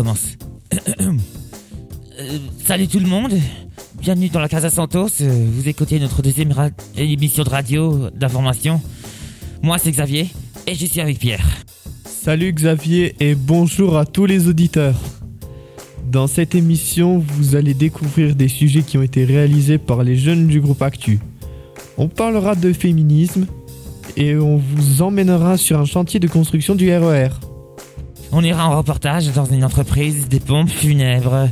Euh, salut tout le monde. Bienvenue dans la Casa Santos. Euh, Vous écoutez notre deuxième émission de radio d'information. Moi, c'est Xavier et je suis avec Pierre. Salut Xavier et bonjour à tous les auditeurs. Dans cette émission, vous allez découvrir des sujets qui ont été réalisés par les jeunes du groupe Actu. On parlera de féminisme et on vous emmènera sur un chantier de construction du E RER. On ira en reportage dans une entreprise des pompes funèbres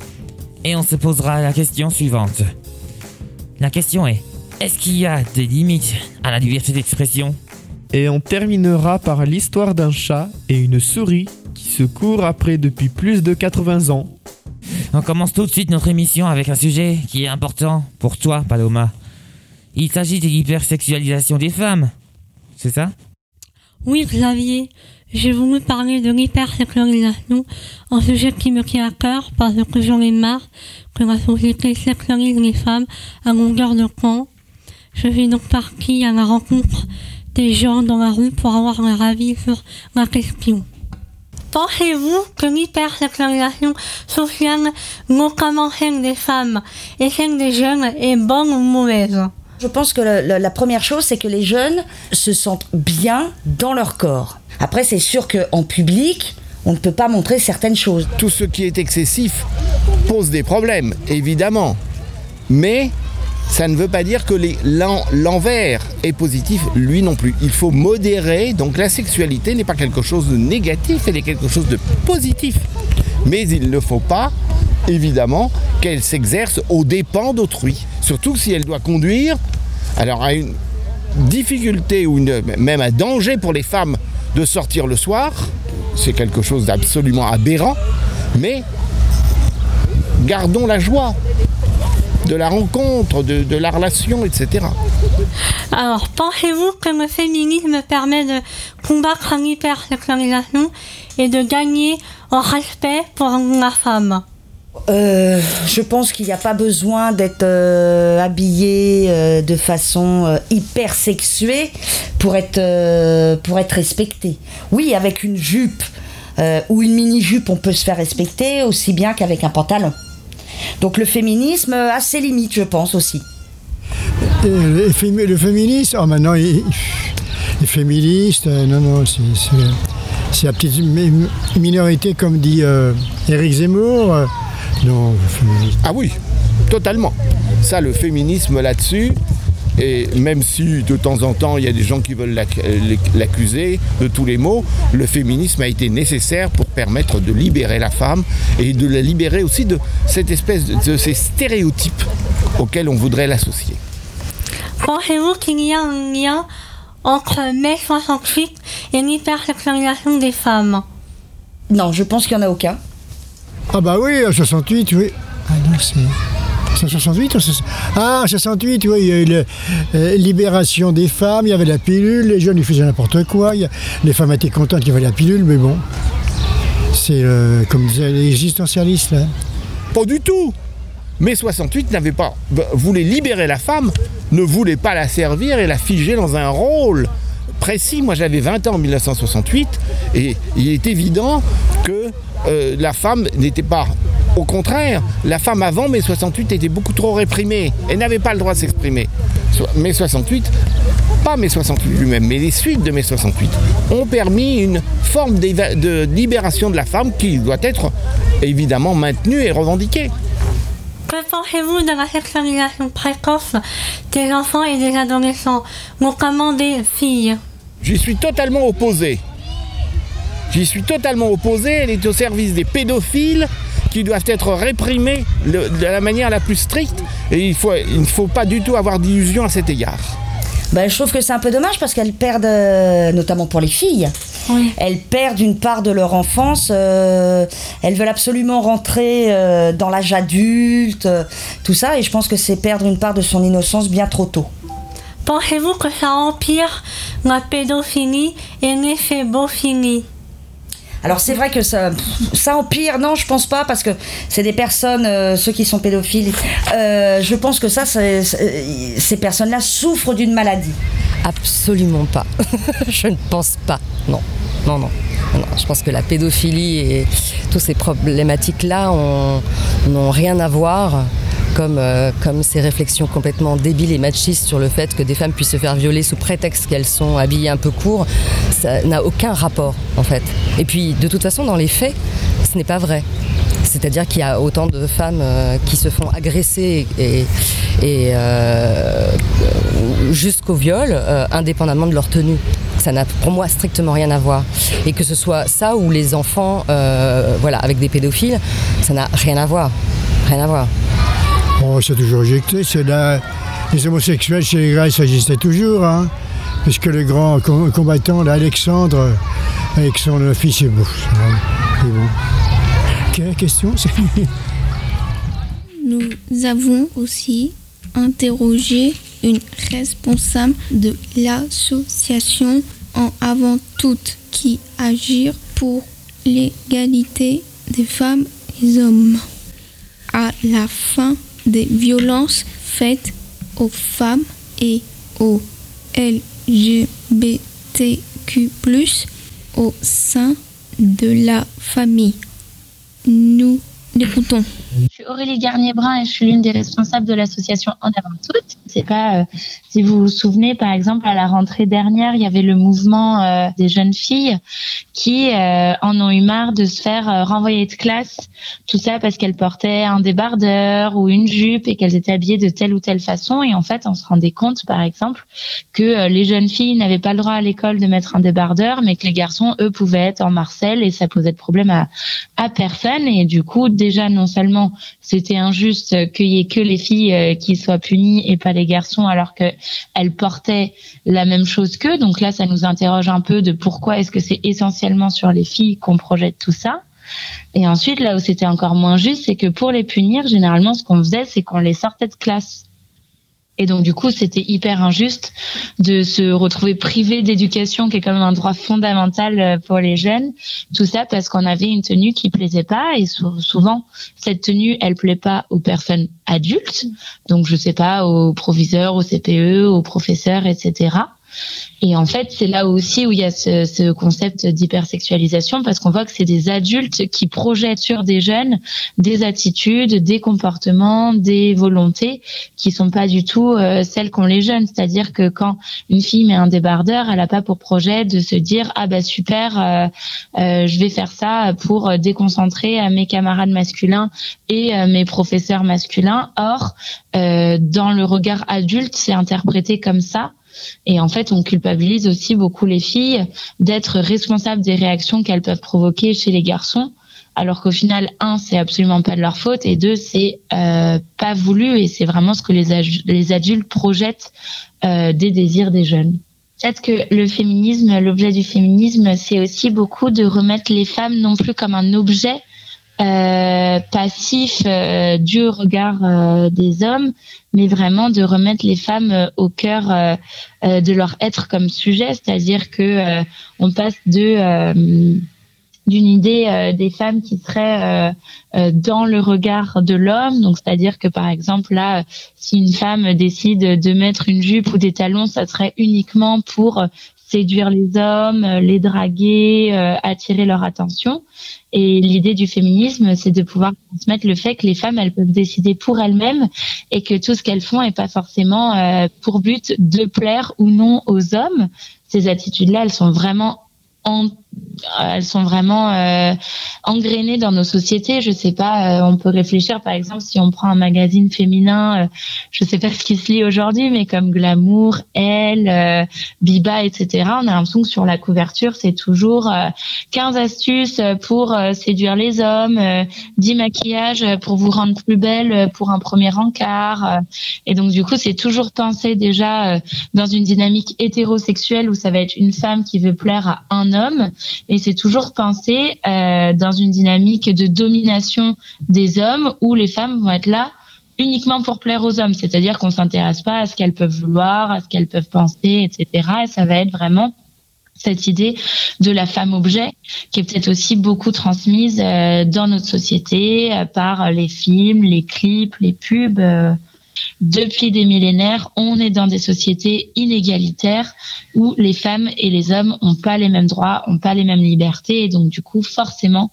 et on se posera la question suivante. La question est est-ce qu'il y a des limites à la liberté d'expression? Et on terminera par l'histoire d'un chat et une souris qui se courent après depuis plus de 80 ans. On commence tout de suite notre émission avec un sujet qui est important pour toi, Paloma. Il s'agit de l'hypersexualisation des femmes. C'est ça? Oui, Xavier, j'ai voulu parler de l'hypersexualisation, un sujet qui me tient à cœur parce que j'en ai marre que la société sexualise les femmes à longueur de camp. Je suis donc partie à la rencontre des gens dans la rue pour avoir leur avis sur la question. Pensez-vous que l'hypersexualisation sociale, notamment celle des femmes et celle des jeunes, est bonne ou mauvaise? Je pense que la première chose, c'est que les jeunes se sentent bien dans leur corps. Après, c'est sûr qu'en public, on ne peut pas montrer certaines choses. Tout ce qui est excessif pose des problèmes, évidemment. Mais ça ne veut pas dire que l'envers est positif, lui non plus. Il faut modérer, donc la sexualité n'est pas quelque chose de négatif, elle est quelque chose de positif. Mais il ne faut pas, évidemment, qu'elle s'exerce aux dépens d'autrui. Surtout si elle doit conduire alors à une difficulté ou une- même un danger pour les femmes de sortir le soir. C'est quelque chose d'absolument aberrant. Mais gardons la joie de la rencontre, de, la relation, etc. Alors, pensez-vous que le féminisme permet de combattre l'hypersexualisation et de gagner en respect pour la femme? Euh, je pense qu'il n'y a pas besoin d'être euh, habillé euh, de façon hyper sexuée pour être, pour être respecté. Oui, avec une jupe ou une mini-jupe, on peut se faire respecter aussi bien qu'avec un pantalon. Donc le féminisme a ses limites, je pense aussi. Le, fémi- le féminisme, oh maintenant, il- les féministes, non, non, c'est- c'est la petite mi- minorité, comme dit Éric Zemmour. Euh, non, le féminisme. Ah oui, totalement. Ça, le féminisme là-dessus, et même si de temps en temps il y a des gens qui veulent l'ac- l'accuser de tous les maux, le féminisme a été nécessaire pour permettre de libérer la femme et de la libérer aussi de cette espèce de, de ces stéréotypes auxquels on voudrait l'associer. Pensez-vous qu'il y a un lien entre mai 68 et l'hypersexualisation des femmes? Non, je pense qu'il n'y en a aucun. Ah bah oui, en 68, oui. Ah non, c'est... c'est en 68 ou c'est- Ah, en 68, oui, il y a eu la euh, libération des femmes, il y avait la pilule, les jeunes ils faisaient n'importe quoi, les femmes étaient contentes qu'il y avait la pilule, mais bon, c'est euh, comme disaient les existentialistes là. Pas du tout. Mais 68 n'avait pas bah, voulait libérer la femme, ne voulait pas la servir et la figer dans un rôle précis. Moi, j'avais 20 ans en 1968 et il est évident que euh, la femme n'était pas. Au contraire, la femme avant mai 68 était beaucoup trop réprimée. Elle n'avait pas le droit de s'exprimer. Mai 68, pas mai 68 lui-même, mais les suites de mai 68 ont permis une forme de libération de la femme qui doit être évidemment maintenue et revendiquée. Que pensez-vous de la sexualisation précoce des enfants et des adolescents, notamment des filles J'y suis totalement opposé. J'y suis totalement opposé. Elle est au service des pédophiles qui doivent être réprimés le- de la manière la plus stricte. Et il, faut, il ne faut pas du tout avoir d'illusions à cet égard. Ben, je trouve que c'est un peu dommage parce qu'elles perdent, euh, notamment pour les filles, Oui. elles perdent une part de leur enfance. euh, elles veulent absolument rentrer euh, dans l'âge adulte, euh, tout ça, et je pense que c'est perdre une part de son innocence bien trop tôt. Pensez-vous que ça empire la pédophilie et l'éphébophilie Alors c'est vrai que ça, empire, non, je pense pas, parce que c'est des personnes, euh, ceux qui sont pédophiles. euh, je pense que ça, ces personnes-là souffrent d'une maladie. Absolument pas. je ne pense pas. Non. non, non. Je pense que la pédophilie et toutes ces problématiques-là n'ont rien à voir comme, euh, comme ces réflexions complètement débiles et machistes sur le fait que des femmes puissent se faire violer sous prétexte qu'elles sont habillées un peu court, ça n'a aucun rapport en fait. Et puis de toute façon, dans les faits, ce n'est pas vrai. C'est-à-dire qu'il y a autant de femmes euh, qui se font agresser et, euh, jusqu'au viol, indépendamment de leur tenue. Ça n'a pour moi strictement rien à voir. Et que ce soit ça ou les enfants, voilà, avec des pédophiles, ça n'a rien à voir. Rien à voir. Oh, c'est toujours éjecté. C'est là, les homosexuels chez les Grecs, ça existait toujours. Hein, puisque le grand combattant, Alexandre, avec son fils, bon. bon. Quelle question Nous avons aussi interrogé une responsable de l'association en avant toute qui agit pour l'égalité des femmes et des hommes. À la fin des violences faites aux femmes et aux LGBTQ au sein de la famille. Nous l'écoutons. Je suis Aurélie Garnier-Brun et je suis l'une des responsables de l'association En avant toutes. C'est pas, euh, si vous vous souvenez, par exemple, à la rentrée dernière, il y avait le mouvement euh, des jeunes filles qui euh, en ont eu marre de se faire renvoyer de classe, tout ça parce qu'elles portaient un débardeur ou une jupe et qu'elles étaient habillées de telle ou telle façon. Et en fait, on se rendait compte, par exemple, que les jeunes filles n'avaient pas le droit à l'école de mettre un débardeur, mais que les garçons, eux, pouvaient être en Marcel et ça posait de problème à, à personne. Et du coup, déjà, non seulement c'était injuste qu'il y ait que les filles euh, qui soient punies et pas les garçons alors qu'elles portaient la même chose qu'eux. Donc là, ça nous interroge un peu de pourquoi est-ce que c'est essentiellement sur les filles qu'on projette tout ça. Et ensuite, là où c'était encore moins juste, c'est que pour les punir, généralement, ce qu'on faisait, c'est qu'on les sortait de classe. Et donc du coup, c'était hyper injuste de se retrouver privé d'éducation, qui est quand même un droit fondamental euh, pour les jeunes. Tout ça parce qu'on avait une tenue qui plaisait pas, et souvent cette tenue, elle plaît pas aux personnes adultes. Donc je sais pas aux proviseurs, aux CPE, aux professeurs, etc. Et en fait, c'est là aussi où il y a ce, ce concept d'hypersexualisation parce qu'on voit que c'est des adultes qui projettent sur des jeunes des attitudes, des comportements, des volontés qui sont pas du tout euh, celles qu'ont les jeunes. C'est-à-dire que quand une fille met un débardeur, elle a pas pour projet de se dire ah bah super, euh, euh, je vais faire ça pour déconcentrer mes camarades masculins et mes professeurs masculins. Or, dans le regard adulte, c'est interprété comme ça et en fait, on culpabilise aussi beaucoup les filles d'être responsables des réactions qu'elles peuvent provoquer chez les garçons alors qu'au final, un, c'est absolument pas de leur faute, et deux, c'est euh, pas voulu, et c'est vraiment ce que les, les adultes projettent euh, des désirs des jeunes. Peut-être que le féminisme, l'objet du féminisme, c'est aussi beaucoup de remettre les femmes non plus comme un objet euh, passif euh, du regard euh, des hommes, mais vraiment de remettre les femmes au cœur de leur être comme sujet, c'est-à-dire que on passe de d'une idée des femmes qui seraient dans le regard de l'homme. Donc, c'est-à-dire que, par exemple, là, si une femme décide de mettre une jupe ou des talons, ça serait uniquement pour séduire les hommes, les draguer, attirer leur attention. Et l'idée du féminisme, c'est de pouvoir transmettre le fait que les femmes, elles peuvent décider pour elles-mêmes et que tout ce qu'elles font n'est pas forcément euh, pour but de plaire ou non aux hommes. Ces attitudes-là, elles sont vraiment en elles sont vraiment euh, engrainées dans nos sociétés. Je sais pas, euh, on peut réfléchir par exemple si on prend un magazine féminin, euh, je sais pas ce qui se lit aujourd'hui, mais comme Glamour, Elle, euh, Biba, etc. On a l'impression que sur la couverture c'est toujours 15 astuces pour séduire les hommes, 10 maquillages pour vous rendre plus belle pour un premier encart. et donc du coup c'est toujours pensé déjà dans une dynamique hétérosexuelle où ça va être une femme qui veut plaire à un homme et c'est toujours pensé euh, dans une dynamique de domination des hommes où les femmes vont être là uniquement pour plaire aux hommes, c'est-à-dire qu'on s'intéresse pas à ce qu'elles peuvent vouloir, à ce qu'elles peuvent penser, etc. Et ça va être vraiment cette idée de la femme objet qui est peut-être aussi beaucoup transmise euh, dans notre société euh, par les films, les clips, les pubs. Depuis des millénaires, on est dans des sociétés inégalitaires où les femmes et les hommes n'ont pas les mêmes droits, n'ont pas les mêmes libertés, et donc du coup, forcément,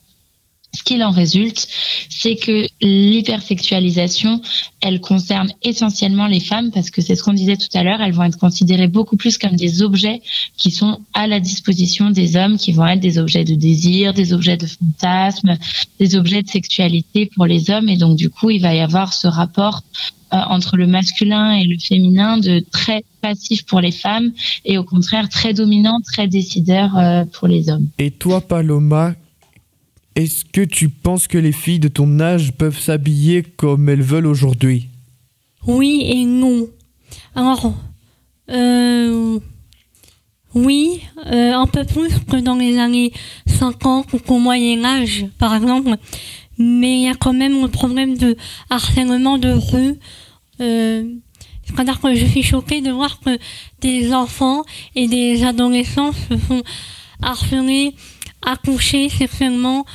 ce qu'il en résulte, c'est que l'hypersexualisation, elle concerne essentiellement les femmes parce que c'est ce qu'on disait tout à l'heure, elles vont être considérées beaucoup plus comme des objets qui sont à la disposition des hommes, qui vont être des objets de désir, des objets de fantasme, des objets de sexualité pour les hommes. Et donc du coup, il va y avoir ce rapport euh, entre le masculin et le féminin de très passif pour les femmes et au contraire très dominant, très décideur euh, pour les hommes. Et toi, Paloma, est-ce que tu penses que les filles de ton âge peuvent s'habiller comme elles veulent aujourd'hui? Oui et non. Alors, euh, oui, euh, un peu plus que dans les années 50 ou qu'au Moyen Âge, par exemple. Mais il y a quand même le problème de harcèlement de rue. Euh, C'est-à-dire que je suis choquée de voir que des enfants et des adolescents se font harceler accouchés sexuellement,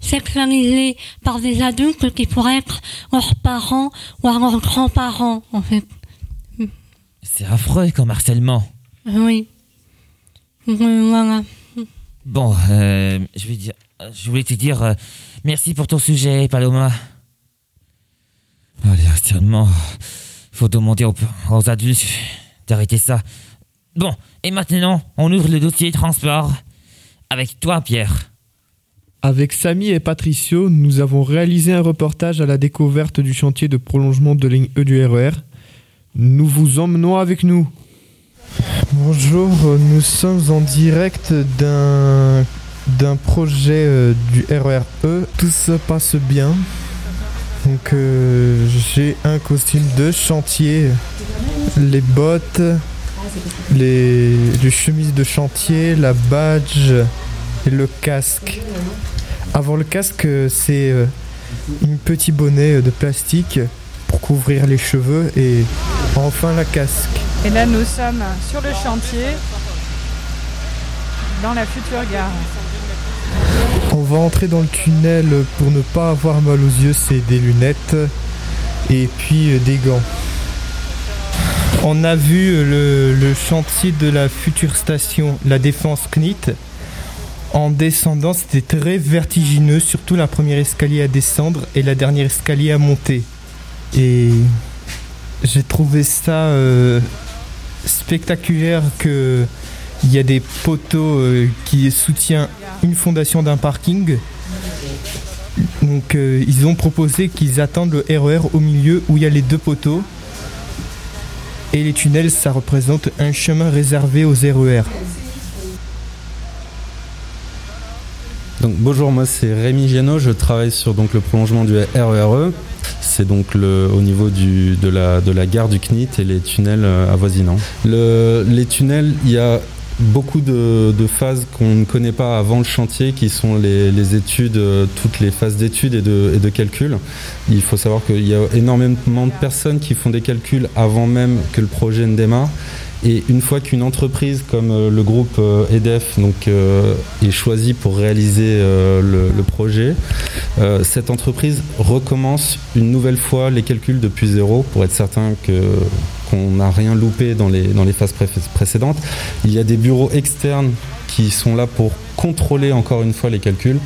sexualisés par des adultes qui pourraient être leurs parents ou leurs grands-parents, en fait. C'est affreux comme harcèlement. Oui. Euh, Voilà. Bon, euh, je vais dire, je voulais te dire euh, merci pour ton sujet, Paloma. Allez, harcèlement. Faut demander aux, aux adultes d'arrêter ça. Bon, et maintenant, on ouvre le dossier transport. Avec toi, Pierre. Avec Samy et Patricio, nous avons réalisé un reportage à la découverte du chantier de prolongement de ligne E du RER. Nous vous emmenons avec nous. Bonjour, nous sommes en direct d'un d'un projet euh, du RER E. Tout se passe bien. Donc euh, j'ai un costume de chantier, les bottes, les, les chemises de chantier, la badge et le casque. Avant le casque, c'est euh, un petit bonnet euh, de plastique pour couvrir les cheveux et enfin la casque. Et là, nous sommes sur le chantier, dans la future gare. On va entrer dans le tunnel pour ne pas avoir mal aux yeux, c'est des lunettes et puis euh, des gants. On a vu le, chantier de la future station, la défense CNIT. En descendant, c'était très vertigineux, surtout la première escalier à descendre et la dernière escalier à monter. Et j'ai trouvé ça euh, spectaculaire que il y a des poteaux euh, qui soutiennent une fondation d'un parking. Donc euh, ils ont proposé qu'ils attendent le RER au milieu où il y a les deux poteaux. Et les tunnels, ça représente un chemin réservé aux E RER. Donc, bonjour, moi c'est Rémi Giano, je travaille sur donc, le prolongement du RERE. C'est donc le, au niveau du, de, la, de la gare du CNIT et les tunnels euh, avoisinants. Le, les tunnels, il y a beaucoup de, phases qu'on ne connaît pas avant le chantier, qui sont les, études, euh, toutes les phases d'études et de, et de calcul. Il faut savoir qu'il y a énormément de personnes qui font des calculs avant même que le projet ne démarre. Et une fois qu'une entreprise comme euh, le groupe euh, EDF donc, est choisie pour réaliser le, projet, cette entreprise recommence une nouvelle fois les calculs depuis zéro pour être certain que qu'on n'a rien loupé dans les, dans les phases pré- précédentes. Il y a des bureaux externes qui sont là pour contrôler encore une fois les calculs.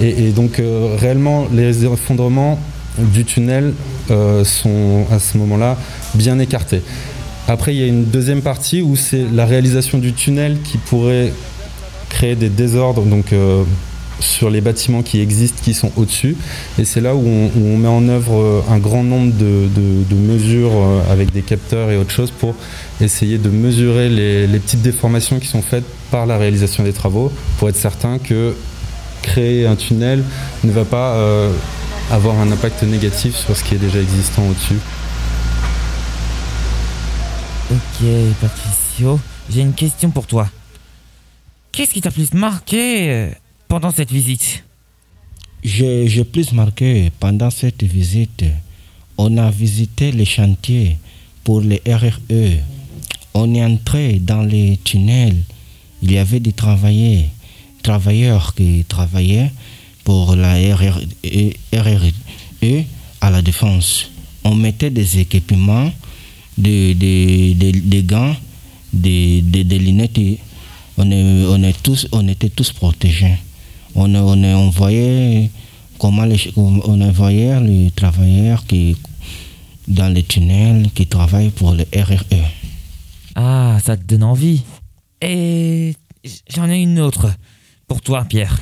Et, et donc euh, réellement les effondrements du tunnel euh, sont à ce moment-là bien écartés. Après, il y a une deuxième partie où c'est la réalisation du tunnel qui pourrait créer des désordres donc, euh, sur les bâtiments qui existent, qui sont au-dessus. Et c'est là où on, met en œuvre euh, un grand nombre de, mesures euh, avec des capteurs et autre chose pour essayer de mesurer les, petites déformations qui sont faites par la réalisation des travaux pour être certain que créer un tunnel ne va pas euh, avoir un impact négatif sur ce qui est déjà existant au-dessus. Ok, Patricio, j'ai une question pour toi. Qu'est-ce qui t'a plus marqué pendant cette visite J'ai plus marqué pendant cette visite, on a visité les chantiers pour les RRE. On est entré dans les tunnels. Il y avait des travailleurs, travailleurs qui travaillaient pour la RRE, RRE à la défense. on mettait des équipements, des, des, des, gants, des, lunettes et on, est, on, est tous, on était tous protégés. On, on, les, travailleurs qui, dans les tunnels qui travaillent pour le RRE. Ah, ça te donne envie. Et j'en ai une autre pour toi, Pierre.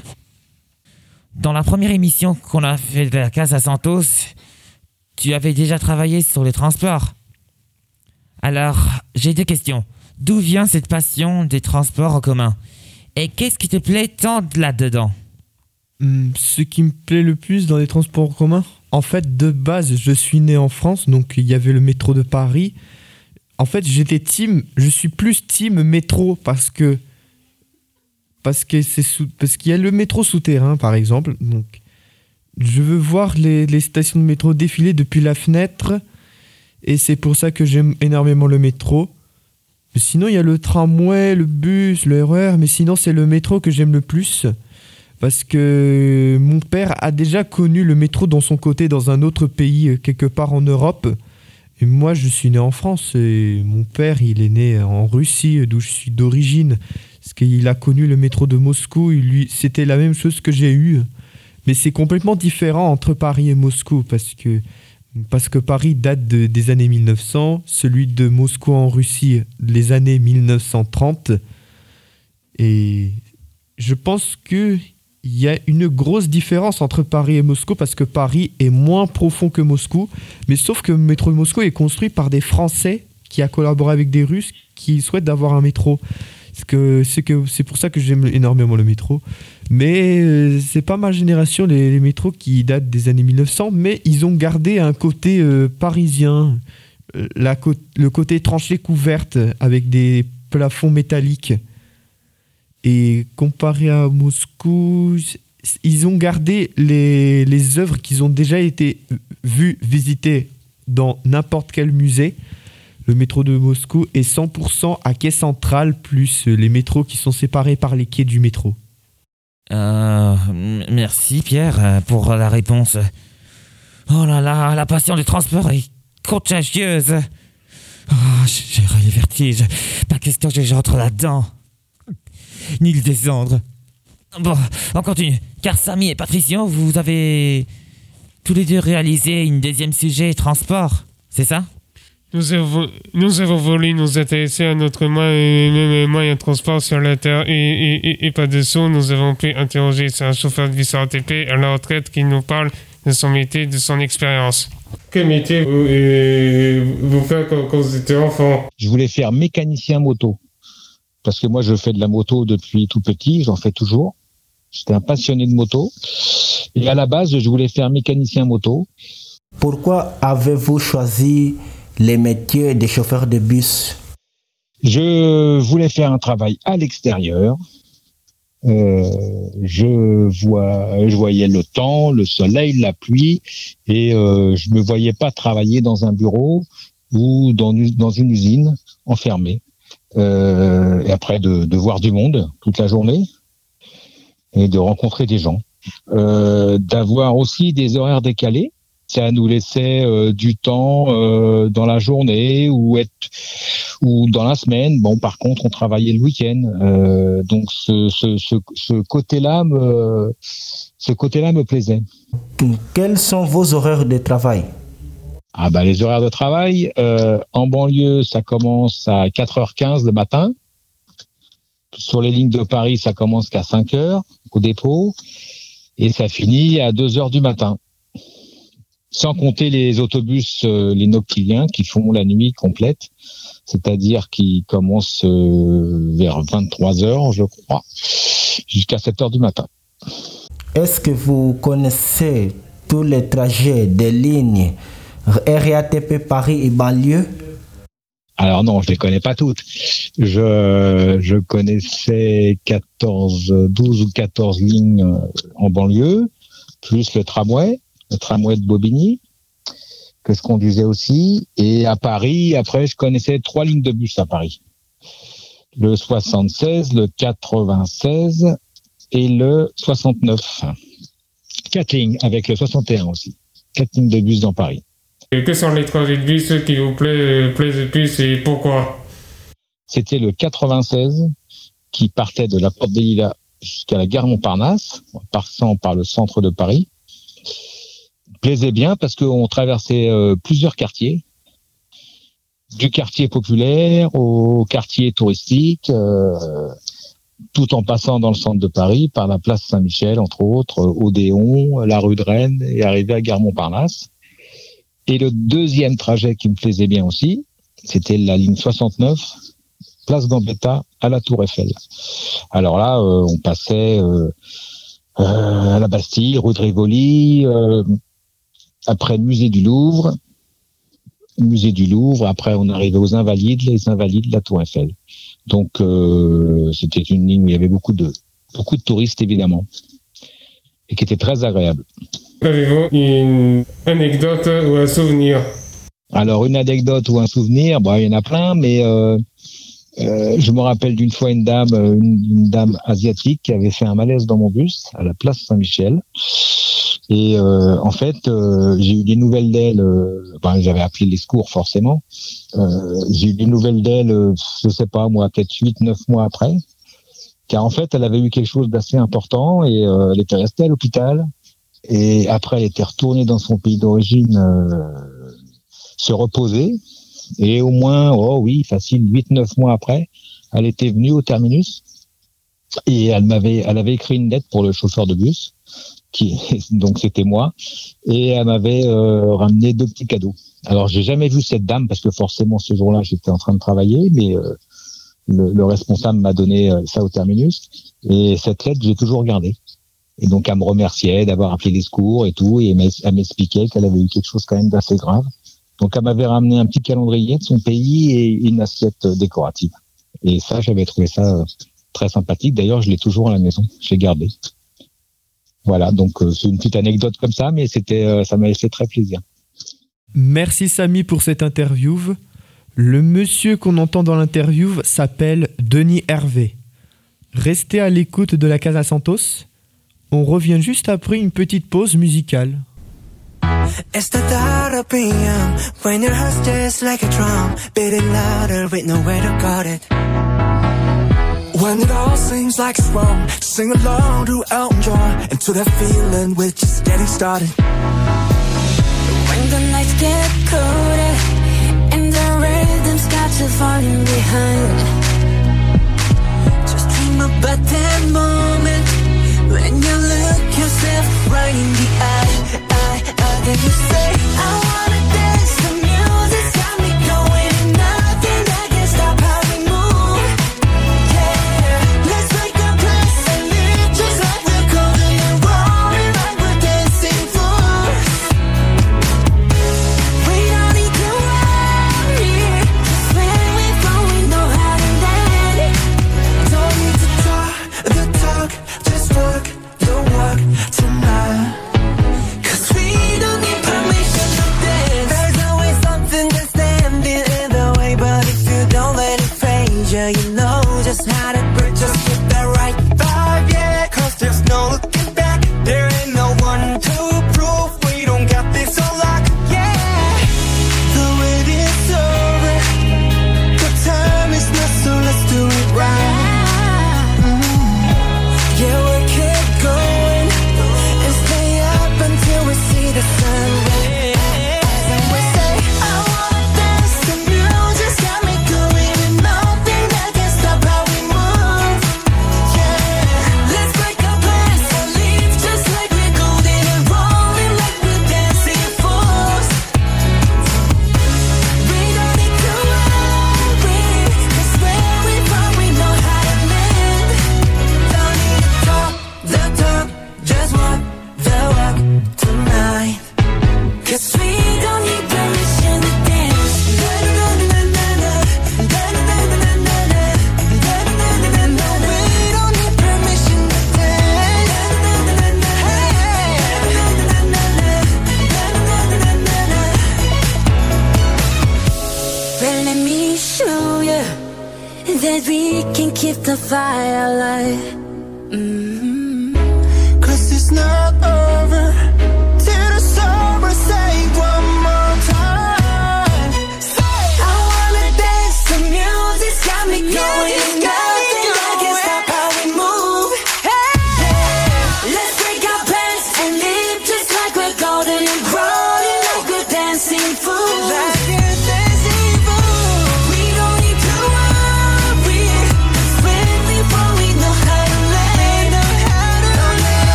Dans la première émission qu'on a fait de la case à Santos, tu avais déjà travaillé sur les transports. Alors, j'ai deux questions. D'où vient cette passion des transports en commun? Et qu'est-ce qui te plaît tant là-dedans? Ce qui me plaît le plus dans les transports en commun, en fait, de base, je suis né en France, donc il y avait le métro de Paris. En fait, j'étais team, je suis plus team métro parce que parce que c'est parce qu'il y a le métro souterrain, par exemple. Donc, je veux voir les, les stations de métro défiler depuis la fenêtre, et c'est pour ça que j'aime énormément le métro. Sinon, il y a le tramway, le bus, le RER, mais sinon, c'est le métro que j'aime le plus. Parce que mon père a déjà connu le métro dans son côté dans un autre pays, euh, quelque part en Europe. Et moi, je suis né en France et mon père, il est né en Russie, euh, d'où je suis d'origine. Parce qu'il a connu le métro de Moscou. Lui, c'était la même chose que j'ai eu. Mais c'est complètement différent entre Paris et Moscou parce que, parce que Paris date de- des années 1900, celui de Moscou en Russie, les années 1930. Et je pense que il y a une grosse différence entre Paris et Moscou parce que Paris est moins profond que Moscou, mais sauf que le métro de Moscou est construit par des Français qui a collaboré avec des Russes qui souhaitent d'avoir un métro. C'est que c'est que c'est pour ça que j'aime énormément le métro. Mais euh, c'est pas ma génération les, métros qui datent des années 1900, mais ils ont gardé un côté euh, parisien, Euh, le côté tranchée couverte avec des plafonds métalliques. Et comparé à Moscou, ils ont gardé les, les œuvres qui ont déjà été vues, visitées dans n'importe quel musée. Le métro de Moscou est 100% à quai central, plus les métros qui sont séparés par les quais du métro. Euh, merci Pierre euh, pour la réponse. Oh là là, la passion du transport est contagieuse. Ah, j'ai les vertiges. Pas question que j'entre là-dedans. Ni le descendre. Bon, on continue. Car Samy et Patricio, vous avez tous les deux réalisé une deuxième sujet transport, c'est ça? Nous avons, nous avons voulu nous intéresser à notre moyen, le moyen de transport sur la Terre et, et, et, et pas de son. Nous avons pu interroger un chauffeur de bus RATP à la retraite qui nous parle de son métier, de son expérience. Quel métier vous, euh, vous faites quand, quand vous étiez enfant? Je voulais faire mécanicien moto. Parce que moi, je fais de la moto depuis tout petit, j'en fais toujours. J'étais un passionné de moto. Et à la base, je voulais faire mécanicien moto. Pourquoi avez-vous choisi les métiers de chauffeur de bus? Je voulais faire un travail à l'extérieur. Euh, je vois, je voyais le temps, le soleil, la pluie, et euh, je me voyais pas travailler dans un bureau ou dans, une- dans une usine enfermé. Euh, et après de, de voir du monde toute la journée et de rencontrer des gens, Euh, d'avoir aussi des horaires décalés. Ça nous laissait euh, du temps euh, dans la journée ou être ou dans la semaine. Bon, par contre, on travaillait le week-end. Euh, donc ce, ce, ce, ce côté-là me ce côté-là me plaisait. Quels sont vos horaires de travail? Ah bah les horaires de travail euh, en banlieue, ça commence à 4h15 le matin. Sur les lignes de Paris, ça commence qu'à 5h au dépôt et ça finit à 2h du matin. Sans compter les autobus, euh, les noctiliens qui font la nuit complète, c'est-à-dire qui commencent euh, vers 23h, je crois, jusqu'à 7h du matin. Est-ce que vous connaissez tous les trajets des lignes RATP Paris et banlieue Alors non, je les connais pas toutes. Je, je connaissais 14, 12 ou 14 lignes euh, en banlieue, plus le tramway, le tramway de Bobigny, que je conduisais aussi. Et à Paris, après, je connaissais trois lignes de bus à Paris. Le 76, le 96 et le 69. Quatre lignes, avec le 61 aussi. Quatre lignes de bus dans Paris. Et quels sont les trajets de qui vous plaisent, le plus et pourquoi? C'était le 96 qui partait de la Porte des Lilas jusqu'à la gare Montparnasse, en passant par le centre de Paris. Plaisait bien parce qu'on traversait euh, plusieurs quartiers, du quartier populaire au quartier touristique, euh, tout en passant dans le centre de Paris par la place Saint-Michel, entre autres, Odéon, la rue de Rennes et arriver à gare Montparnasse. Et le deuxième trajet qui me plaisait bien aussi, c'était la ligne 69, place Gambetta à la Tour Eiffel. Alors là, euh, on passait euh, euh, à la Bastille, rue de Rivoli, euh, après le musée du Louvre, musée du Louvre, après on arrivait aux Invalides, les Invalides, la Tour Eiffel. Donc euh, c'était une ligne où il y avait beaucoup de beaucoup de touristes évidemment et qui était très agréable. Avez-vous une anecdote ou un souvenir? Alors une anecdote ou un souvenir, bon, il y en a plein, mais euh, euh, je me rappelle d'une fois une dame, euh, une, dame asiatique qui avait fait un malaise dans mon bus à la place Saint-Michel. Et en fait, j'ai eu des nouvelles d'elle. Ben, j'avais appelé les secours forcément. J'ai eu des nouvelles d'elle, je sais pas moi, peut-être huit, neuf mois après. Car en fait, elle avait eu quelque chose d'assez important et elle était restée à l'hôpital. Et après, elle était retournée dans son pays d'origine euh, se reposer. Et au moins, oh oui, facile, 8-9 mois après, elle était venue au terminus et elle m'avait, elle avait écrit une lettre pour le chauffeur de bus, qui donc c'était moi, et elle m'avait euh, ramené deux petits cadeaux. Alors j'ai jamais vu cette dame parce que forcément ce jour-là j'étais en train de travailler, mais euh, le, le responsable m'a donné euh, ça au terminus et cette lettre j'ai toujours gardée. Et donc elle me remerciait d'avoir appelé les secours et tout, et elle m'ex- elle m'expliquait qu'elle avait eu quelque chose quand même d'assez grave. Donc elle m'avait ramené un petit calendrier de son pays et une assiette décorative. Et ça, j'avais trouvé ça euh, très sympathique. D'ailleurs, je l'ai toujours à la maison. Je l'ai gardé. Voilà, donc euh, c'est une petite anecdote comme ça, mais c'était, euh, ça m'avait fait très plaisir. Merci Samy pour cette interview. Le monsieur qu'on entend dans l'interview s'appelle Denis Hervé. Restez à l'écoute de la Casa Santos. On revient juste après une petite pause musicale. When it. All seems like it's sing along to Elton John and that feeling we're just getting started. When the nights get colder and the rhythms got you falling behind, just dream about that moment when you look yourself right in the eye, eye, eye, then you say, I wanna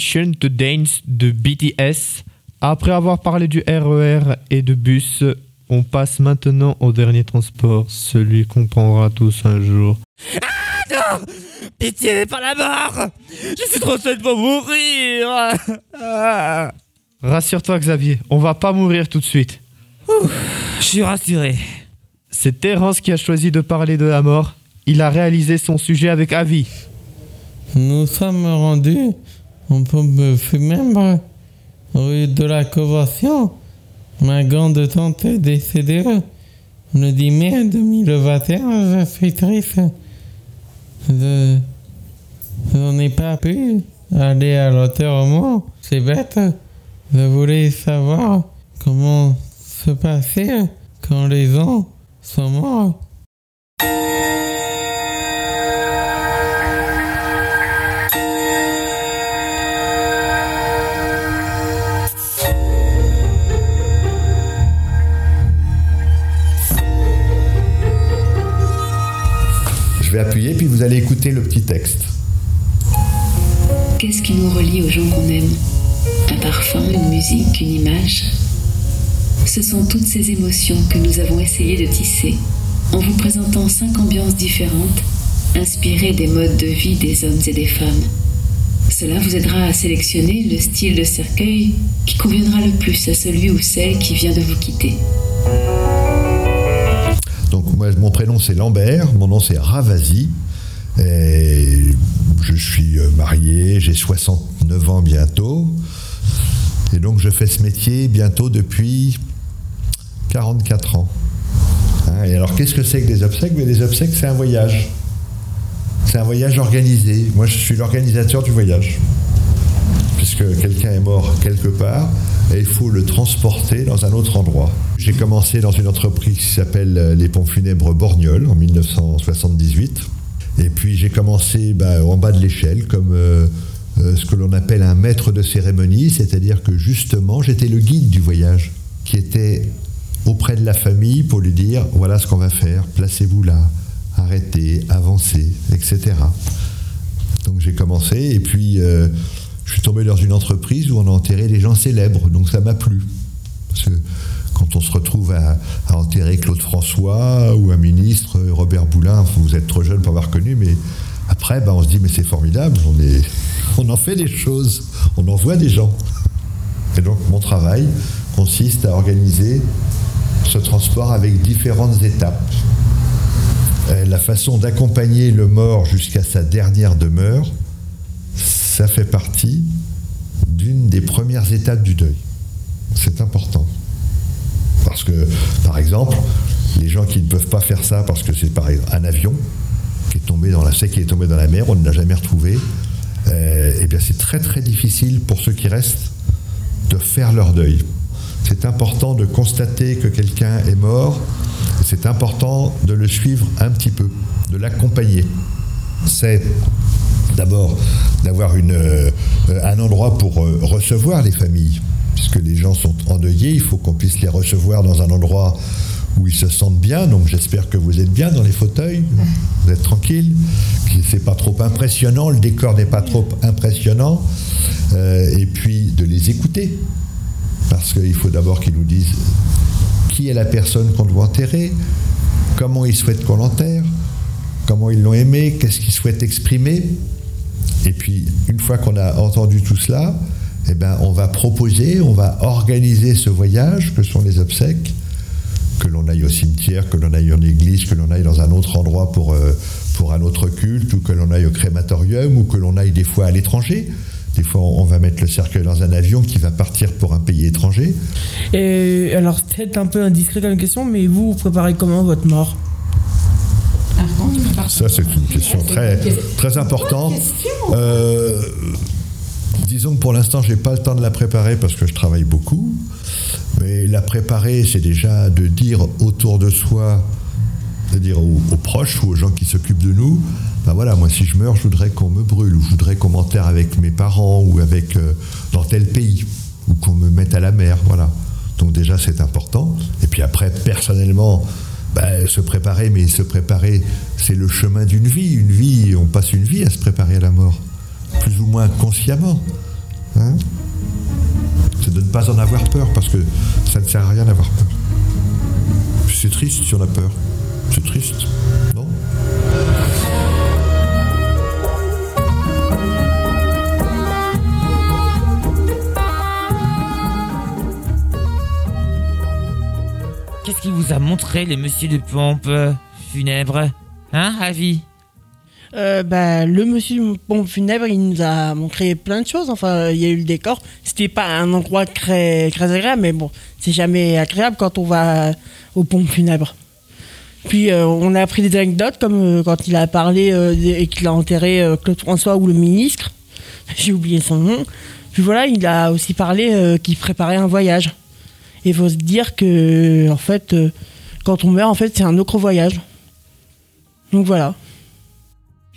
Permission to Dance de BTS. Après avoir parlé du RER et de bus, on passe maintenant au dernier transport, celui qu'on prendra tous un jour. Ah non Pitié, pas la mort Je suis trop seul pour mourir Ah. Rassure-toi Xavier, on va pas mourir tout de suite. Je suis rassuré. C'est Terence qui a choisi de parler de la mort. Il a réalisé son sujet avec avis. Nous sommes rendus on peut me même rue de la Convention. Ma grande tante est décédée le 10 mai 2021. Je suis triste. Je, je n'ai pas pu aller à l'enterrement. C'est bête. Je voulais savoir comment se passait quand les gens sont morts. Puis vous allez écouter le petit texte. Qu'est-ce qui nous relie aux gens qu'on aime? Un parfum, une musique, une image? Ce sont toutes ces émotions que nous avons essayé de tisser en vous présentant cinq ambiances différentes, inspirées des modes de vie des hommes et des femmes. Cela vous aidera à sélectionner le style de cercueil qui conviendra le plus à celui ou celle qui vient de vous quitter. Mon prénom c'est Lambert, mon nom c'est Ravasi. Je suis euh, marié, j'ai 69 ans bientôt. Et donc je fais ce métier bientôt depuis 44 ans. Hein, et alors qu'est-ce que c'est que les obsèques? Mais Les obsèques c'est un voyage. C'est un voyage organisé. Moi je suis l'organisateur du voyage. Puisque quelqu'un est mort quelque part et il faut le transporter dans un autre endroit. J'ai commencé dans une entreprise qui s'appelle euh, les pompes funèbres Borgnol en 1978. Et puis j'ai commencé bah, en bas de l'échelle comme euh, euh, ce que l'on appelle un maître de cérémonie, c'est-à-dire que justement j'étais le guide du voyage qui était auprès de la famille pour lui dire voilà ce qu'on va faire, placez-vous là, arrêtez, avancez, etc. Donc j'ai commencé et puis je suis tombé dans une entreprise où on a enterré des gens célèbres, donc ça m'a plu. Parce que quand on se retrouve à, enterrer Claude François ou un ministre, Robert Boulin, vous êtes trop jeune pour avoir connu, mais après, bah, on se dit, mais c'est formidable, on, on en fait des choses, on en voit des gens. Et donc mon travail consiste à organiser ce transport avec différentes étapes. Euh, La façon d'accompagner le mort jusqu'à sa dernière demeure, ça fait partie d'une des premières étapes du deuil. C'est important. Parce que, par exemple, les gens qui ne peuvent pas faire ça parce que c'est par exemple un avion qui est tombé dans la sec, qui est tombé dans la mer, on ne l'a jamais retrouvé, euh, eh bien c'est très très difficile pour ceux qui restent de faire leur deuil. C'est important de constater que quelqu'un est mort, c'est important de le suivre un petit peu, de l'accompagner. C'est d'abord d'avoir euh, un endroit pour euh, recevoir les familles, puisque les gens sont endeuillés, il faut qu'on puisse les recevoir dans un endroit où ils se sentent bien. Donc j'espère que vous êtes bien dans les fauteuils, vous êtes tranquille, que c'est pas trop impressionnant, le décor n'est pas trop impressionnant, Euh, et puis de les écouter, parce qu'il faut d'abord qu'ils nous disent qui est la personne qu'on doit enterrer, comment ils souhaitent qu'on l'enterre, comment ils l'ont aimé, qu'est-ce qu'ils souhaitent exprimer. Et puis, une fois qu'on a entendu tout cela, eh ben, on va proposer, on va organiser ce voyage que sont les obsèques, que l'on aille au cimetière, que l'on aille en église, que l'on aille dans un autre endroit pour, euh, pour un autre culte, ou que l'on aille au crématorium, ou que l'on aille des fois à l'étranger. Des fois, on va mettre le cercueil dans un avion qui va partir pour un pays étranger. Et alors, peut-être un peu indiscret comme question, mais vous, vous préparez comment votre mort? Ça, c'est une question très, très importante. Euh, disons que pour l'instant, j'ai pas le temps de la préparer parce que je travaille beaucoup. Mais la préparer, c'est déjà de dire autour de soi, de dire aux, aux proches ou aux gens qui s'occupent de nous, ben voilà, moi si je meurs, je voudrais qu'on me brûle, ou je voudrais qu'on m'enterre avec mes parents, ou avec euh, dans tel pays, ou qu'on me mette à la mer, voilà. Donc déjà, c'est important. Et puis après, personnellement, ben, se préparer, mais se préparer, c'est le chemin d'une vie. Une vie, on passe une vie à se préparer à la mort. plus ou moins consciemment. Hein c'est de ne pas en avoir peur, parce que ça ne sert à rien d'avoir peur. C'est triste si on a peur. C'est triste, qu'il vous a montré, le monsieur de pompe euh, funèbre Hein, Avi? Euh, bah, le monsieur de pompe funèbre, il nous a montré plein de choses. Enfin, il y a eu le décor. C'était pas un endroit très, très agréable, mais bon, c'est jamais agréable quand on va aux pompes funèbres. Puis, euh, on a appris des anecdotes, comme euh, quand il a parlé euh, et qu'il a enterré euh, Claude François ou le ministre. J'ai oublié son nom. Puis voilà, il a aussi parlé euh, qu'il préparait un voyage. Et il faut se dire que, en fait, euh, quand on meurt, en fait, c'est un autre voyage. Donc voilà.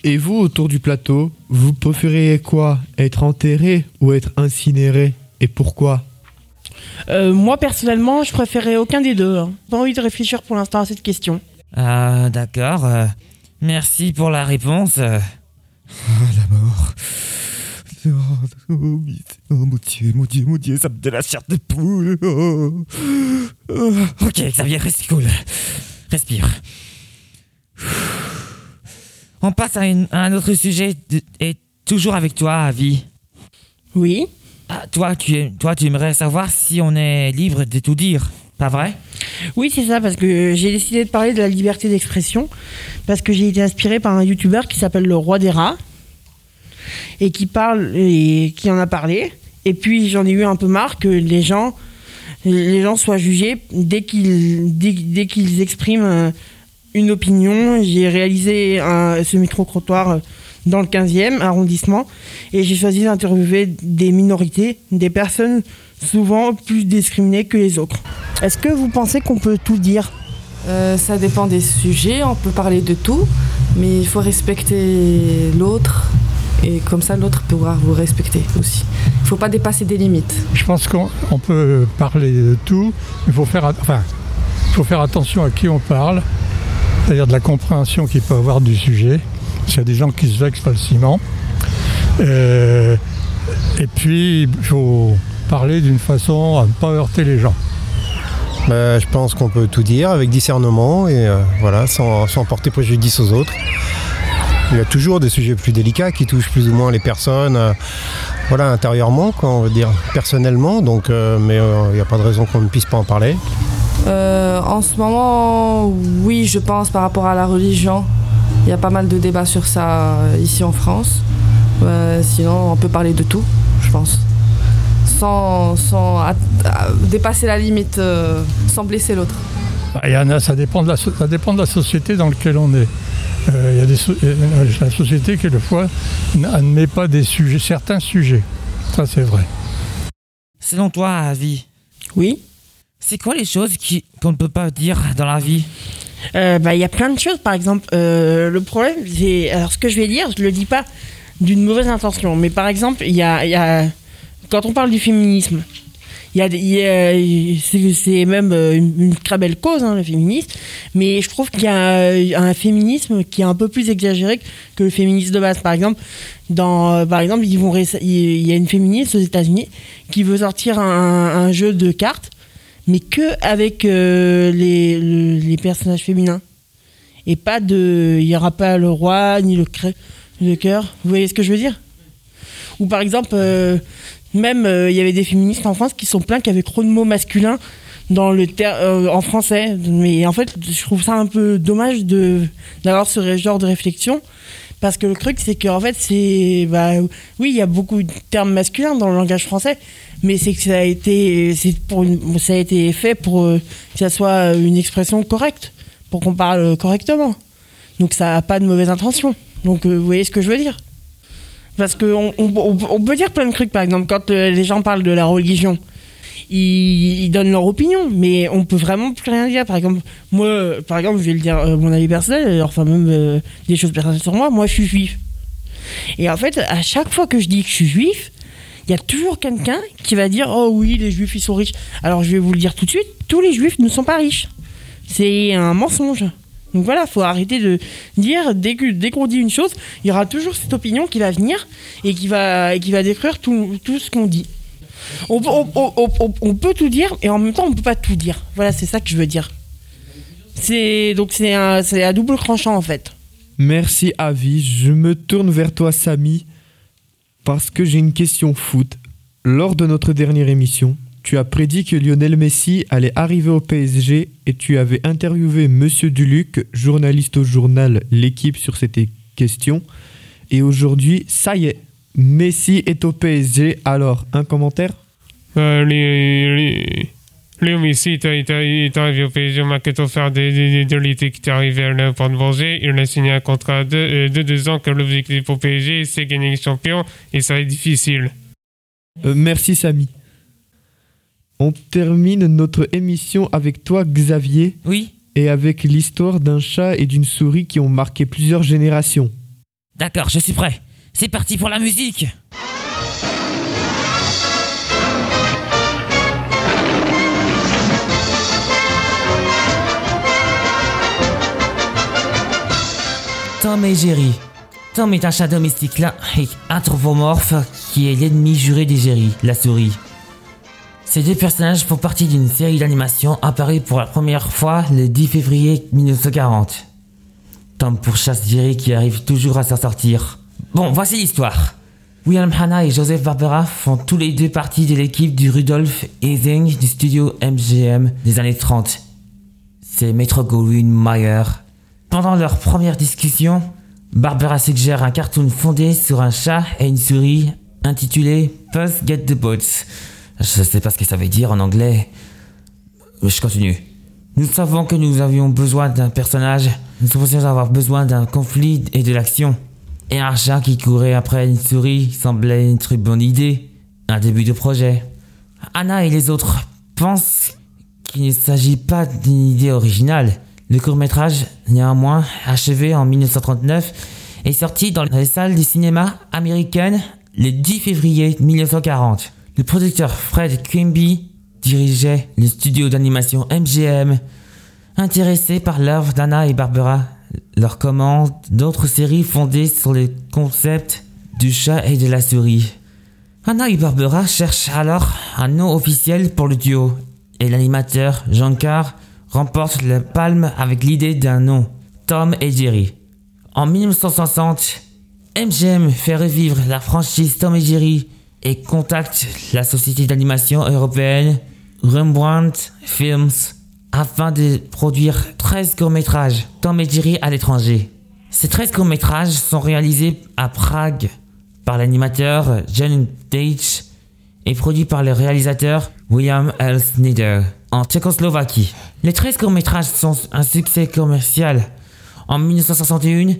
Et vous, autour du plateau, vous préférez quoi? Être enterré ou être incinéré? Et pourquoi? Euh, moi personnellement, je préférais aucun des deux. hein. Pas envie de réfléchir pour l'instant à cette question. Ah, d'accord. euh, merci pour la réponse. euh. Oh, la mort. Oh, mon dieu, mon dieu, mon dieu, ça me donne la chair de poule. Oh. Oh, Ok, Xavier, reste cool. Respire. On passe à, une- à un autre sujet de- et toujours avec toi, Avi. Oui. Ah, toi, tu, toi, tu aimerais savoir si on est libre de tout dire, pas vrai? Oui, c'est ça, parce que j'ai décidé de parler de la liberté d'expression, parce que j'ai été inspiré par un youtubeur qui s'appelle le Roi des Rats, et qui parle, et qui en a parlé. Et puis j'en ai eu un peu marre que les gens, les gens soient jugés dès qu'ils, dès, dès qu'ils expriment euh, une opinion. J'ai réalisé un- ce micro-trottoir euh, dans le 15e arrondissement, et j'ai choisi d'interviewer des minorités, des personnes souvent plus discriminées que les autres. Est-ce que vous pensez qu'on peut tout dire? Euh, ça dépend des sujets, on peut parler de tout, mais il faut respecter l'autre et comme ça l'autre pourra vous respecter aussi. Il ne faut pas dépasser des limites. Je pense qu'on on peut parler de tout, mais il faut faire, enfin, il faut faire attention à qui on parle, c'est-à-dire de la compréhension qu'il peut avoir du sujet. Parce qu'il y a des gens qui se vexent facilement. Euh, et puis, il faut parler d'une façon à ne pas heurter les gens. Bah, je pense qu'on peut tout dire avec discernement et euh, voilà, sans, sans porter préjudice aux autres. Il y a toujours des sujets plus délicats qui touchent plus ou moins les personnes, euh, voilà, intérieurement, quoi, on veut dire, personnellement. Donc, euh, mais euh, il n'y a pas de raison qu'on ne puisse pas en parler. Euh, en ce moment, oui, je pense par rapport à la religion. Il y a pas mal de débats sur ça euh, ici en France. Euh, sinon, on peut parler de tout, je pense. Sans, sans à- dépasser la limite, euh, sans blesser l'autre. Il y en a, ça dépend de la, ça dépend de la société dans laquelle on est. Euh, il y a des so- euh, la société, quelquefois, n'admet pas des sujets, certains sujets. Ça, c'est vrai. Selon toi, Avi Oui. C'est quoi les choses qui- qu'on ne peut pas dire dans la vie? Euh, bah, Il y a plein de choses, par exemple. euh, le problème, c'est. Alors, ce que je vais dire, je le dis pas d'une mauvaise intention, mais par exemple, il y a, il y a- Quand on parle du féminisme, y y a- c'est même euh, une, très belle cause, hein, le féminisme, mais je trouve qu'il y a un, un féminisme qui est un peu plus exagéré que le féminisme de base. Par exemple, dans, euh, par exemple ils vont, il y a une féministe aux États-Unis qui veut sortir un, jeu de cartes mais que avec euh, les, le- les personnages féminins. Et pas de. Il n'y aura pas le roi ni le, cœur. Vous voyez ce que je veux dire? Ou par exemple, euh, même euh, il y avait des féministes en France qui sont plaints qu'il y avait trop de mots masculins dans le euh, en français. Mais en fait, je trouve ça un peu dommage d'avoir ce genre de réflexion. Parce que le truc, c'est qu'en fait, c'est. Bah, oui, il y a beaucoup de termes masculins dans le langage français, mais c'est que ça a été, pour ça a été fait pour euh, que ça soit une expression correcte, pour qu'on parle correctement. Donc ça n'a pas de mauvaise intention. Donc vous voyez ce que je veux dire? Parce qu'on on, peut dire plein de trucs, par exemple, quand euh, les gens parlent de la religion, ils, donnent leur opinion, mais on peut vraiment plus rien dire. Par exemple, moi, euh, par exemple, je vais le dire euh, mon avis personnel, enfin même euh, des choses personnelles sur moi, moi je suis juif. Et en fait, à chaque fois que je dis que je suis juif, il y a toujours quelqu'un qui va dire Oh oui, les juifs ils sont riches. Alors je vais vous le dire tout de suite tous les juifs ne sont pas riches. C'est un mensonge. Donc voilà, faut arrêter de dire dès qu'on dit une chose, il y aura toujours cette opinion qui va venir et qui va détruire tout, ce qu'on dit. On, peut- tout dire et en même temps on peut pas tout dire. Voilà, c'est ça que je veux dire. C'est donc c'est un à double tranchant en fait. Merci Avi. Je me tourne vers toi Samy parce que j'ai une question foot. Lors de notre dernière émission, tu as prédit que Lionel Messi allait arriver au PSG et tu avais interviewé Monsieur Duluc, journaliste au journal L'équipe sur cette question. Et aujourd'hui, ça y est, Messi est au PSG. Alors, un commentaire? Euh, les, les, Léo Messi est, est, est arrivé au PSG au mercato des, des, des- de l'été qui est arrivé à l'aéroport de Bourget. Il a signé un contrat de, euh, de deux ans que l'objectif pour PSG, c'est gagner les champions et ça être difficile. Euh, merci Samy. On termine notre émission avec toi Xavier. Oui. Et avec l'histoire d'un chat et d'une souris qui ont marqué plusieurs générations. D'accord, je suis prêt. C'est parti pour la musique. Tom et Jerry. Tom est un chat domestique là et anthropomorphe qui est l'ennemi juré des Jerry, la souris. Ces deux personnages font partie d'une série d'animation apparue pour la première fois le 10 février 1940. Tom pourchasse Jerry qui arrive toujours à s'en sortir. Bon, voici l'histoire. William Hanna et Joseph Barbera font tous les deux partie de l'équipe du Rudolph Ising du studio MGM des années 30. C'est Metro Goldwyn Mayer. Pendant leur première discussion, Barbera suggère un cartoon fondé sur un chat et une souris intitulé Puss Get the Boats. Je sais pas ce que ça veut dire en anglais. Je continue. Nous savons que nous avions besoin d'un personnage, nous pensions avoir besoin d'un conflit et de l'action. Et un chat qui courait après une souris semblait une très bonne idée, un début de projet. Anna et les autres pensent qu'il ne s'agit pas d'une idée originale. Le court-métrage, néanmoins, achevé en 1939, est sorti dans les salles du cinéma américaines le 10 février 1940. Le producteur Fred Quimby dirigeait le studio d'animation MGM. Intéressé par l'œuvre d'Anna et Barbara, leur commande d'autres séries fondées sur le concept du chat et de la souris. Anna et Barbara cherchent alors un nom officiel pour le duo, et l'animateur Jean Carr remporte la palme avec l'idée d'un nom, Tom et Jerry. En 1960, MGM fait revivre la franchise Tom et Jerry et contacte la société d'animation européenne Rembrandt Films afin de produire 13 courts-métrages et Jerry à l'étranger. Ces 13 courts-métrages sont réalisés à Prague par l'animateur John Deitch et produits par le réalisateur William L. Snyder en Tchécoslovaquie. Les 13 courts-métrages sont un succès commercial. En 1961,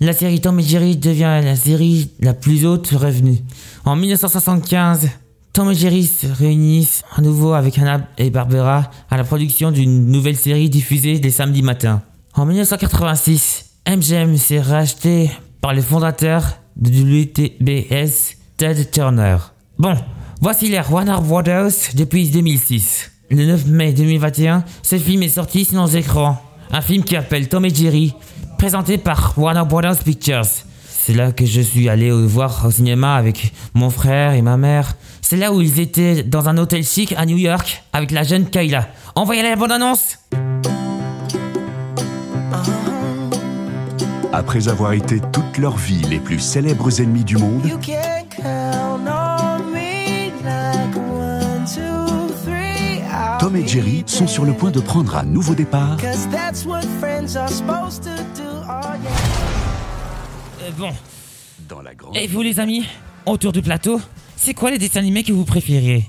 la série Tom et Jerry devient la série la plus haute revenue. En 1975, Tom et Jerry se réunissent à nouveau avec Anna et Barbera à la production d'une nouvelle série diffusée les samedis matins. En 1986, MGM s'est racheté par le fondateur de WTBS, Ted Turner. Bon, voici l'ère Warner Brothers depuis 2006. Le 9 mai 2021, ce film est sorti sur nos écrans. Un film qui appelle Tom et Jerry, présenté par Warner Brothers Pictures. C'est là que je suis allé voir au cinéma avec mon frère et ma mère. C'est là où ils étaient dans un hôtel chic à New York avec la jeune Kayla. Envoyez la bonne annonce Après avoir été toute leur vie les plus célèbres ennemis du monde, You can count on me like one, two, three. I'll Tom et Jerry sont sur le point de prendre un nouveau départ Euh, Bon, dans la grande... et vous les amis, autour du plateau, c'est quoi les dessins animés que vous préférez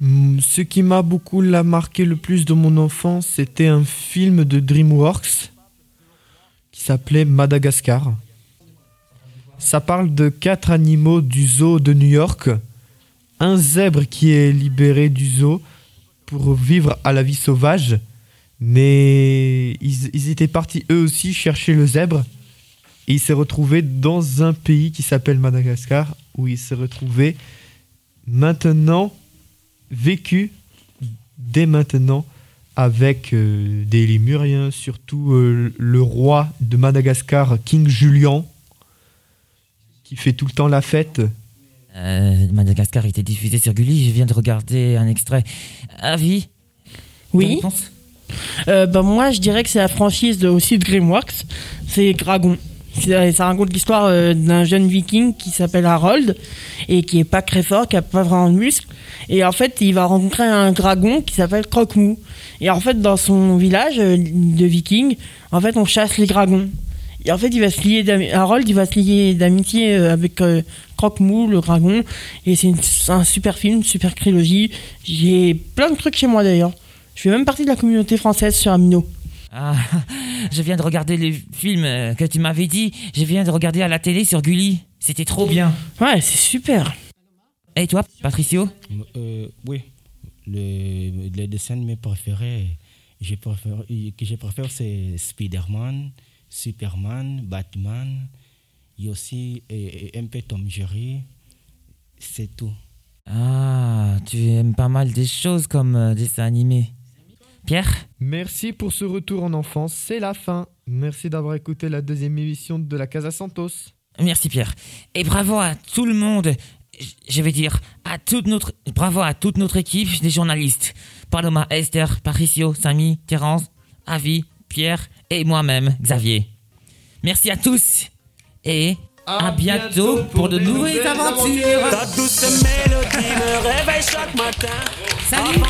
Hmm, Ce qui m'a beaucoup la marqué le plus de mon enfance, c'était un film de DreamWorks qui s'appelait Madagascar. Ça parle de quatre animaux du zoo de New York. Un zèbre qui est libéré du zoo pour vivre à la vie sauvage. Mais ils, ils étaient partis eux aussi chercher le zèbre. Et il s'est retrouvé dans un pays qui s'appelle Madagascar, où il s'est retrouvé maintenant vécu dès maintenant avec euh, des lémuriens, surtout euh, le roi de Madagascar, King Julian, qui fait tout le temps la fête. Euh, Madagascar était diffusé sur Gulli, je viens de regarder un extrait. Avis? Oui. Euh, bah, moi, je dirais que c'est la franchise aussi de Grimworks. C'est Dragon. C'est- Ça raconte l'histoire euh, d'un jeune viking qui s'appelle Harold et qui est pas très fort, qui a pas vraiment de muscles. Et en fait, il va rencontrer un dragon qui s'appelle Croque-Mou. Et en fait, dans son village euh, de vikings, en fait, on chasse les dragons. Et en fait, il va se lier Harold, il va se lier d'amitié euh, avec euh, Croque-Mou, le dragon. Et c'est un super film, super trilogie. J'ai plein de trucs chez moi d'ailleurs. Je fais même partie de la communauté française sur Amino. Ah, je viens de regarder le film euh, que tu m'avais dit. Je viens de regarder à la télé sur Gulli. C'était trop bien. Ouais, c'est super. Et toi, Patricio? Euh, oui, le, le dessin animé préféré je préfère, que je préfère, c'est Spider-Man, Superman, Batman, et aussi et- et un peu Tom Jerry. C'est tout. Ah, tu aimes pas mal des choses comme euh, dessins animés. Pierre Merci pour ce retour en enfance, c'est la fin. Merci d'avoir écouté la deuxième émission de la Casa Santos. Merci Pierre. Et bravo à tout le monde. Je vais dire à toute notre bravo à toute notre équipe des journalistes. Paloma, Esther, Patricio, Samy, Terence, Avi, Pierre et moi-même, Xavier. Merci à tous et à, bientôt pour de nouvelles aventures. Ta douce mélodie me réveille chaque matin. Salut.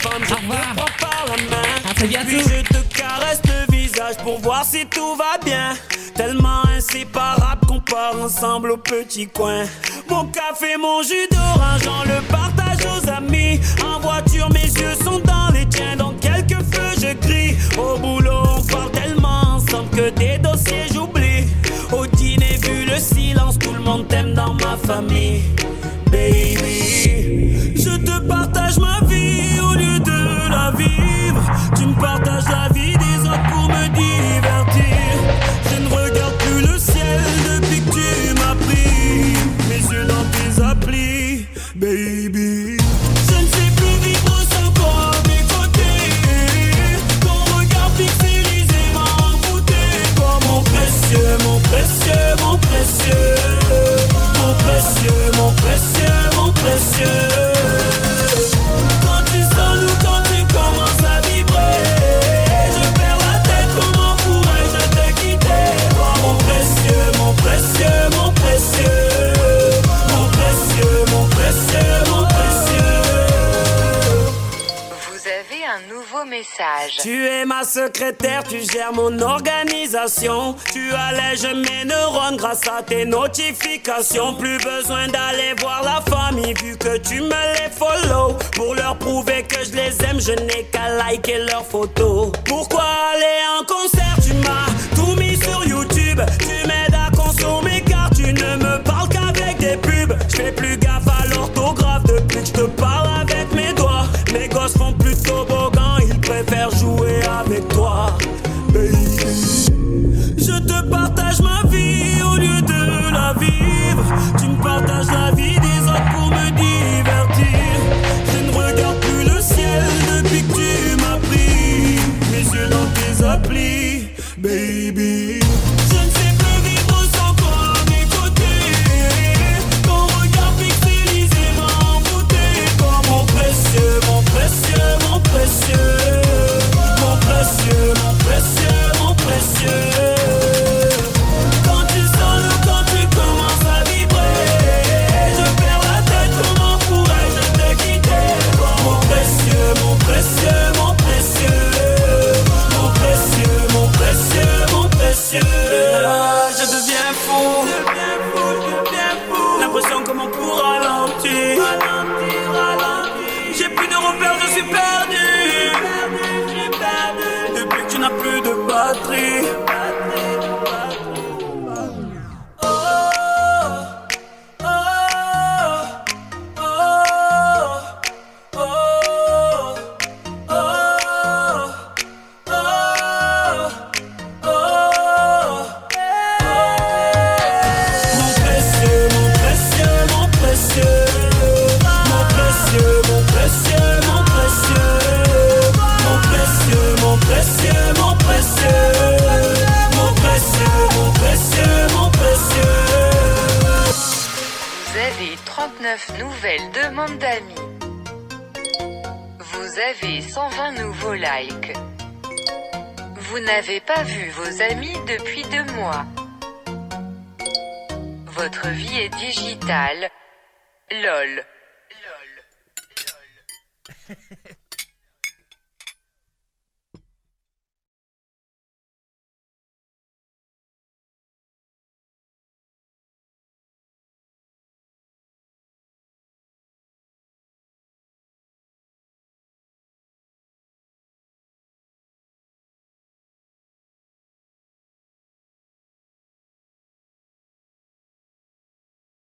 Femme, je te prends par la main. À très Puis je te caresse le visage pour voir si tout va bien. Tellement inséparable qu'on part ensemble au petit coin. Mon café, mon jus d'orange, on le partage aux amis. En voiture, mes yeux sont dans les tiens. Dans quelques feux, je crie. Au boulot, on parle tellement ensemble que des dossiers j'oublie. Au dîner, vu le silence, tout le monde t'aime dans ma famille. Baby, je te partage ma vie un nouveau message. Tu es ma secrétaire, tu gères mon organisation. Tu allèges mes neurones grâce à tes notifications. Plus besoin d'aller voir la famille vu que tu me les follow. Pour leur prouver que je les aime, je n'ai qu'à liker leurs photos. Pourquoi aller en concert? Tu m'as tout mis sur YouTube. Tu m'aides à consommer car tu ne me parles qu'avec des pubs. Je fais plus gaffe à l'orthographe depuis que je te parle depuis deux mois.